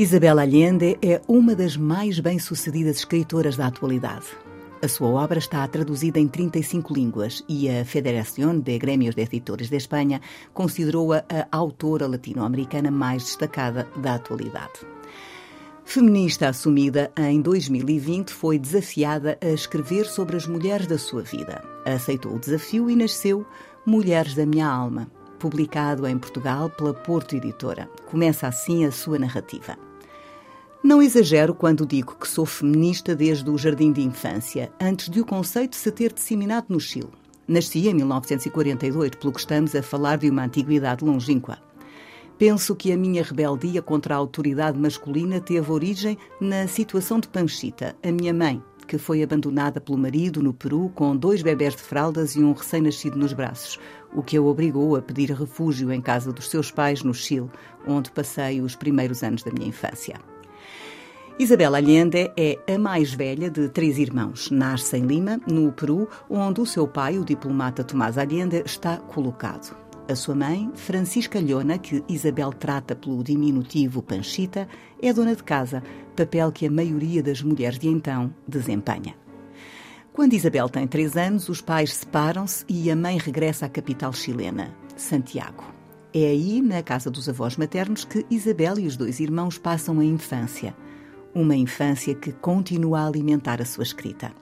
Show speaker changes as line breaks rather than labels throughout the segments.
Isabel Allende é uma das mais bem-sucedidas escritoras da atualidade. A sua obra está traduzida em 35 línguas e a Federación de Grêmios de Editores de Espanha considerou-a a autora latino-americana mais destacada da atualidade. Feminista assumida, em 2020 foi desafiada a escrever sobre as mulheres da sua vida. Aceitou o desafio e nasceu Mulheres da Minha Alma, publicado em Portugal pela Porto Editora. Começa assim a sua narrativa. Não exagero quando digo que sou feminista desde o jardim de infância, antes de o conceito se ter disseminado no Chile. Nasci em 1942, pelo que estamos a falar de uma antiguidade longínqua. Penso que a minha rebeldia contra a autoridade masculina teve origem na situação de Panchita, a minha mãe, que foi abandonada pelo marido no Peru com dois bebés de fraldas e um recém-nascido nos braços, o que a obrigou a pedir refúgio em casa dos seus pais no Chile, onde passei os primeiros anos da minha infância. Isabel Allende é a mais velha de três irmãos. Nasce em Lima, no Peru, onde o seu pai, o diplomata Tomás Allende, está colocado. A sua mãe, Francisca Lhona, que Isabel trata pelo diminutivo Panchita, é dona de casa, papel que a maioria das mulheres de então desempenha. Quando Isabel tem três anos, os pais separam-se e a mãe regressa à capital chilena, Santiago. É aí, na casa dos avós maternos, que Isabel e os dois irmãos passam a infância uma infância que continua a alimentar a sua escrita.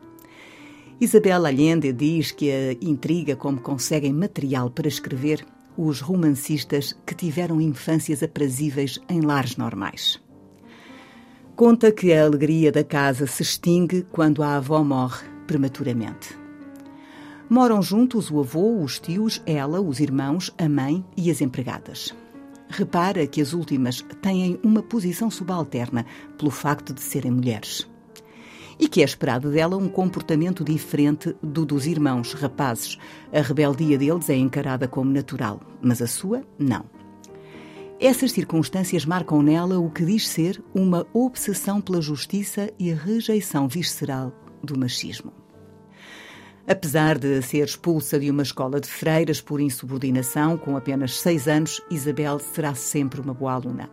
Isabel Allende diz que a intriga como conseguem material para escrever os romancistas que tiveram infâncias aprazíveis em lares normais. Conta que a alegria da casa se extingue quando a avó morre prematuramente. Moram juntos o avô, os tios, ela, os irmãos, a mãe e as empregadas repara que as últimas têm uma posição subalterna pelo facto de serem mulheres. E que é esperado dela um comportamento diferente do dos irmãos rapazes. A rebeldia deles é encarada como natural, mas a sua, não. Essas circunstâncias marcam nela o que diz ser uma obsessão pela justiça e a rejeição visceral do machismo. Apesar de ser expulsa de uma escola de freiras por insubordinação, com apenas seis anos, Isabel será sempre uma boa aluna.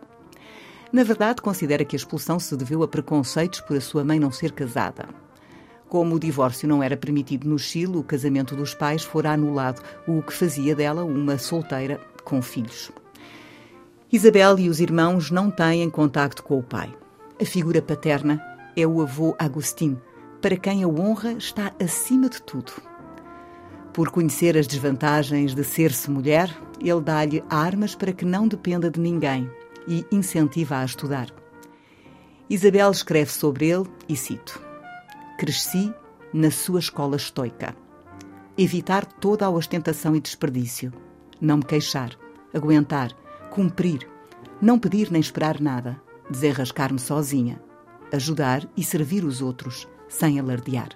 Na verdade, considera que a expulsão se deveu a preconceitos por a sua mãe não ser casada. Como o divórcio não era permitido no Chile, o casamento dos pais fora anulado, o que fazia dela uma solteira com filhos. Isabel e os irmãos não têm contacto com o pai. A figura paterna é o avô Agostinho, para quem a honra está acima de tudo. Por conhecer as desvantagens de ser-se mulher, ele dá-lhe armas para que não dependa de ninguém e incentiva a estudar. Isabel escreve sobre ele e cito: Cresci na sua escola estoica. Evitar toda a ostentação e desperdício. Não me queixar, aguentar, cumprir, não pedir nem esperar nada, desenrascar-me sozinha, ajudar e servir os outros sem alardear.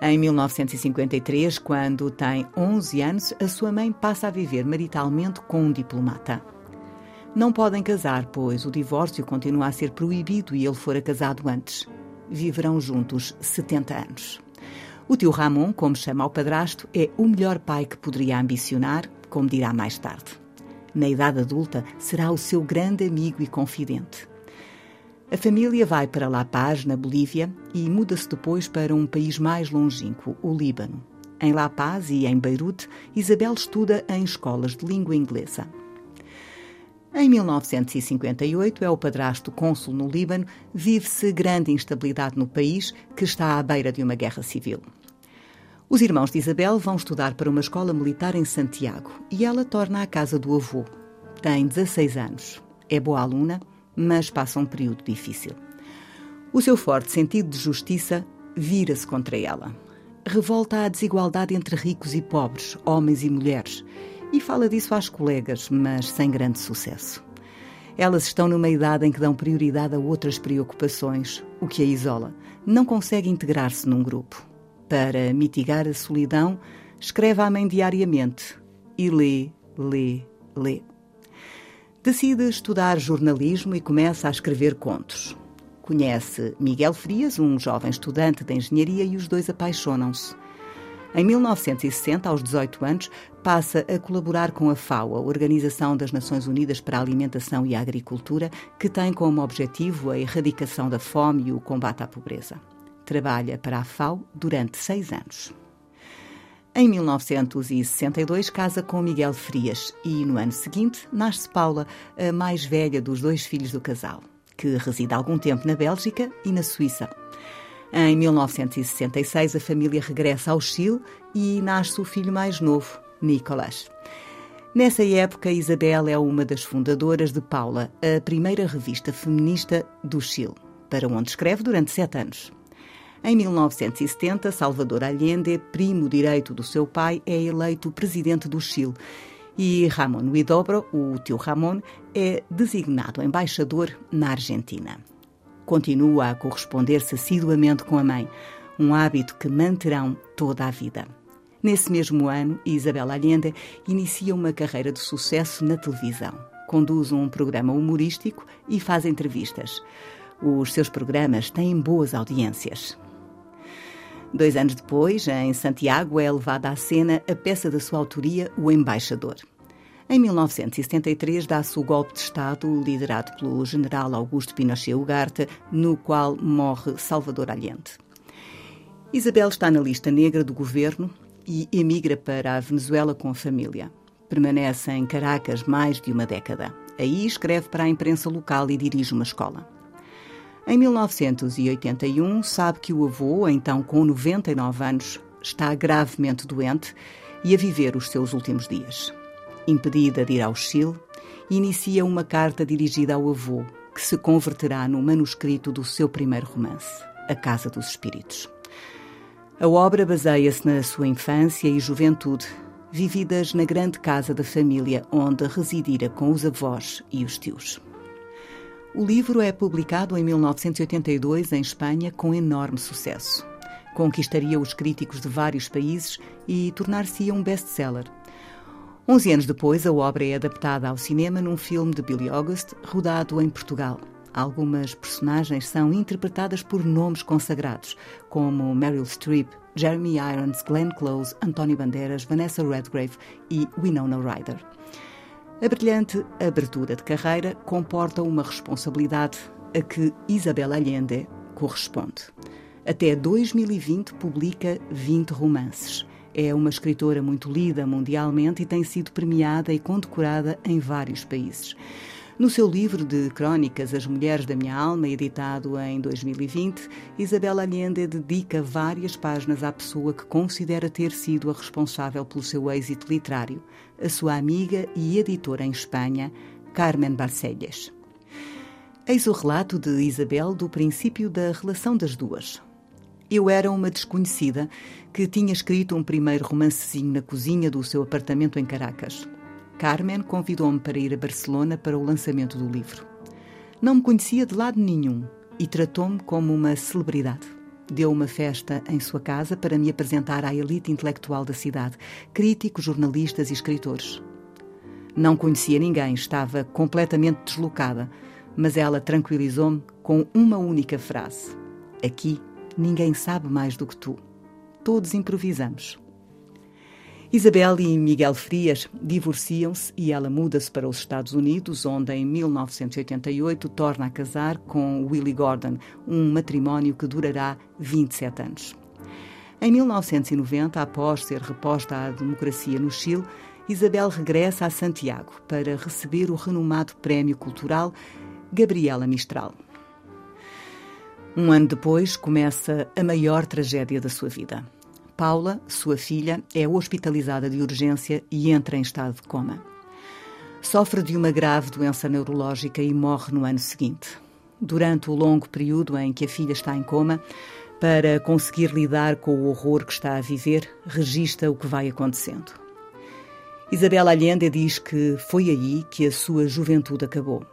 Em 1953, quando tem 11 anos, a sua mãe passa a viver maritalmente com um diplomata. Não podem casar, pois o divórcio continua a ser proibido e ele fora casado antes. Viverão juntos 70 anos. O tio Ramon, como chama o padrasto, é o melhor pai que poderia ambicionar, como dirá mais tarde. Na idade adulta, será o seu grande amigo e confidente. A família vai para La Paz, na Bolívia, e muda-se depois para um país mais longínquo, o Líbano. Em La Paz e em Beirute, Isabel estuda em escolas de língua inglesa. Em 1958, é o padrasto cônsul no Líbano, vive-se grande instabilidade no país, que está à beira de uma guerra civil. Os irmãos de Isabel vão estudar para uma escola militar em Santiago e ela torna a casa do avô. Tem 16 anos. É boa aluna, mas passa um período difícil. O seu forte sentido de justiça vira-se contra ela. Revolta à desigualdade entre ricos e pobres, homens e mulheres, e fala disso às colegas, mas sem grande sucesso. Elas estão numa idade em que dão prioridade a outras preocupações, o que a isola. Não consegue integrar-se num grupo. Para mitigar a solidão, escreve à mãe diariamente e lê, lê, lê. Decide estudar jornalismo e começa a escrever contos. Conhece Miguel Frias, um jovem estudante de engenharia, e os dois apaixonam-se. Em 1960, aos 18 anos, passa a colaborar com a FAO, a Organização das Nações Unidas para a Alimentação e a Agricultura, que tem como objetivo a erradicação da fome e o combate à pobreza. Trabalha para a FAO durante seis anos. Em 1962, casa com Miguel Frias e, no ano seguinte, nasce Paula, a mais velha dos dois filhos do casal, que reside algum tempo na Bélgica e na Suíça. Em 1966, a família regressa ao Chile e nasce o filho mais novo, Nicolás. Nessa época, Isabel é uma das fundadoras de Paula, a primeira revista feminista do Chile, para onde escreve durante sete anos. Em 1970, Salvador Allende, primo direito do seu pai, é eleito presidente do Chile e Ramon Huidobro, o tio Ramon, é designado embaixador na Argentina. Continua a corresponder-se assiduamente com a mãe, um hábito que manterão toda a vida. Nesse mesmo ano, Isabel Allende inicia uma carreira de sucesso na televisão. Conduz um programa humorístico e faz entrevistas. Os seus programas têm boas audiências. Dois anos depois, em Santiago, é levada à cena a peça da sua autoria, O Embaixador. Em 1973, dá-se o golpe de Estado liderado pelo general Augusto Pinochet Ugarte, no qual morre Salvador Allende. Isabel está na lista negra do governo e emigra para a Venezuela com a família. Permanece em Caracas mais de uma década. Aí escreve para a imprensa local e dirige uma escola. Em 1981, sabe que o avô, então com 99 anos, está gravemente doente e a viver os seus últimos dias impedida de ir ao Chile, inicia uma carta dirigida ao avô, que se converterá no manuscrito do seu primeiro romance, A Casa dos Espíritos. A obra baseia-se na sua infância e juventude, vividas na grande casa da família onde residira com os avós e os tios. O livro é publicado em 1982 em Espanha com enorme sucesso. Conquistaria os críticos de vários países e tornar-se-ia um best-seller, Onze anos depois, a obra é adaptada ao cinema num filme de Billy August, rodado em Portugal. Algumas personagens são interpretadas por nomes consagrados, como Meryl Streep, Jeremy Irons, Glenn Close, António Bandeiras, Vanessa Redgrave e Winona Ryder. A brilhante abertura de carreira comporta uma responsabilidade a que Isabel Allende corresponde. Até 2020 publica 20 romances. É uma escritora muito lida mundialmente e tem sido premiada e condecorada em vários países. No seu livro de crónicas As Mulheres da Minha Alma, editado em 2020, Isabel Allende dedica várias páginas à pessoa que considera ter sido a responsável pelo seu êxito literário, a sua amiga e editora em Espanha, Carmen Barcellas. Eis o relato de Isabel do princípio da relação das duas, eu era uma desconhecida que tinha escrito um primeiro romancezinho na cozinha do seu apartamento em Caracas. Carmen convidou-me para ir a Barcelona para o lançamento do livro. Não me conhecia de lado nenhum e tratou-me como uma celebridade. Deu uma festa em sua casa para me apresentar à elite intelectual da cidade, críticos, jornalistas e escritores. Não conhecia ninguém, estava completamente deslocada, mas ela tranquilizou-me com uma única frase: Aqui Ninguém sabe mais do que tu. Todos improvisamos. Isabel e Miguel Frias divorciam-se e ela muda-se para os Estados Unidos, onde em 1988 torna a casar com Willie Gordon, um matrimónio que durará 27 anos. Em 1990, após ser reposta à democracia no Chile, Isabel regressa a Santiago para receber o renomado prémio cultural Gabriela Mistral. Um ano depois, começa a maior tragédia da sua vida. Paula, sua filha, é hospitalizada de urgência e entra em estado de coma. Sofre de uma grave doença neurológica e morre no ano seguinte. Durante o longo período em que a filha está em coma, para conseguir lidar com o horror que está a viver, registra o que vai acontecendo. Isabel Allende diz que foi aí que a sua juventude acabou.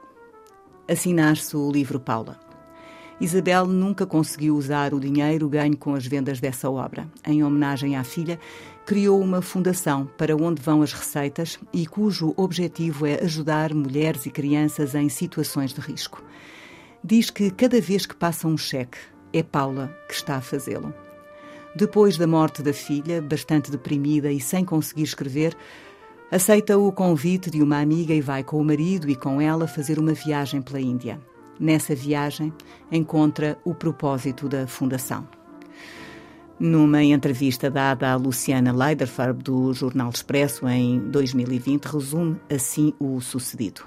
Nasce o livro Paula. Isabel nunca conseguiu usar o dinheiro ganho com as vendas dessa obra. Em homenagem à filha, criou uma fundação para onde vão as receitas e cujo objetivo é ajudar mulheres e crianças em situações de risco. Diz que cada vez que passa um cheque, é Paula que está a fazê-lo. Depois da morte da filha, bastante deprimida e sem conseguir escrever, aceita o convite de uma amiga e vai com o marido e com ela fazer uma viagem pela Índia. Nessa viagem, encontra o propósito da Fundação. Numa entrevista dada à Luciana Leiderfarb do Jornal Expresso em 2020, resume assim o sucedido.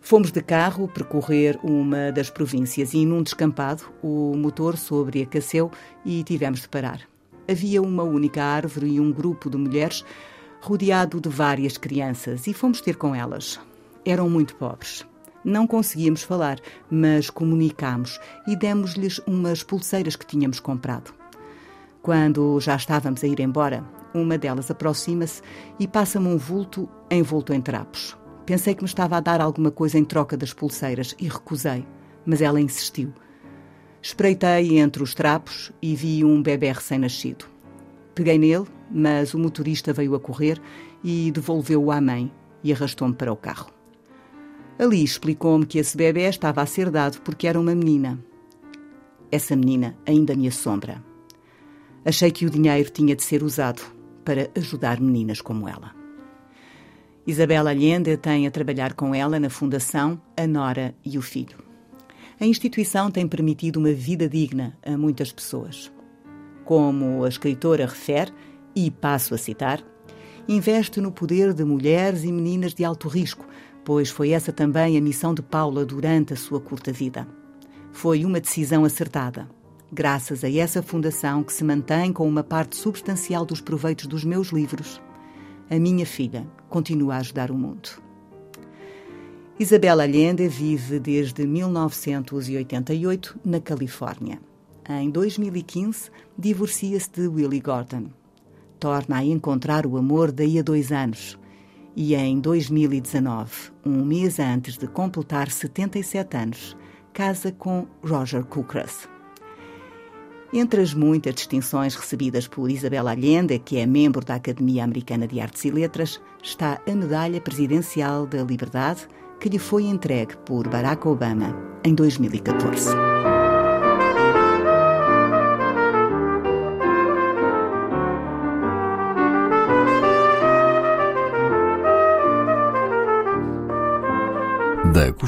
Fomos de carro percorrer uma das províncias e, num descampado, o motor sobreaqueceu e tivemos de parar. Havia uma única árvore e um grupo de mulheres rodeado de várias crianças e fomos ter com elas. Eram muito pobres. Não conseguíamos falar, mas comunicámos e demos-lhes umas pulseiras que tínhamos comprado. Quando já estávamos a ir embora, uma delas aproxima-se e passa-me um vulto envolto em trapos. Pensei que me estava a dar alguma coisa em troca das pulseiras e recusei, mas ela insistiu. Espreitei entre os trapos e vi um bebê recém-nascido. Peguei nele, mas o motorista veio a correr e devolveu-o à mãe e arrastou-me para o carro. Ali explicou-me que esse bebê estava a ser dado porque era uma menina. Essa menina ainda me assombra. Achei que o dinheiro tinha de ser usado para ajudar meninas como ela. Isabela Allende tem a trabalhar com ela na Fundação A Nora e o Filho. A instituição tem permitido uma vida digna a muitas pessoas. Como a escritora refere, e passo a citar, investe no poder de mulheres e meninas de alto risco pois foi essa também a missão de Paula durante a sua curta vida. Foi uma decisão acertada. Graças a essa fundação que se mantém com uma parte substancial dos proveitos dos meus livros, a minha filha continua a ajudar o mundo. Isabela Allende vive desde 1988 na Califórnia. Em 2015, divorcia-se de Willie Gordon. Torna a encontrar o amor daí a dois anos, e em 2019, um mês antes de completar 77 anos, casa com Roger Cookras. Entre as muitas distinções recebidas por Isabela Allende, que é membro da Academia Americana de Artes e Letras, está a Medalha Presidencial da Liberdade, que lhe foi entregue por Barack Obama em 2014.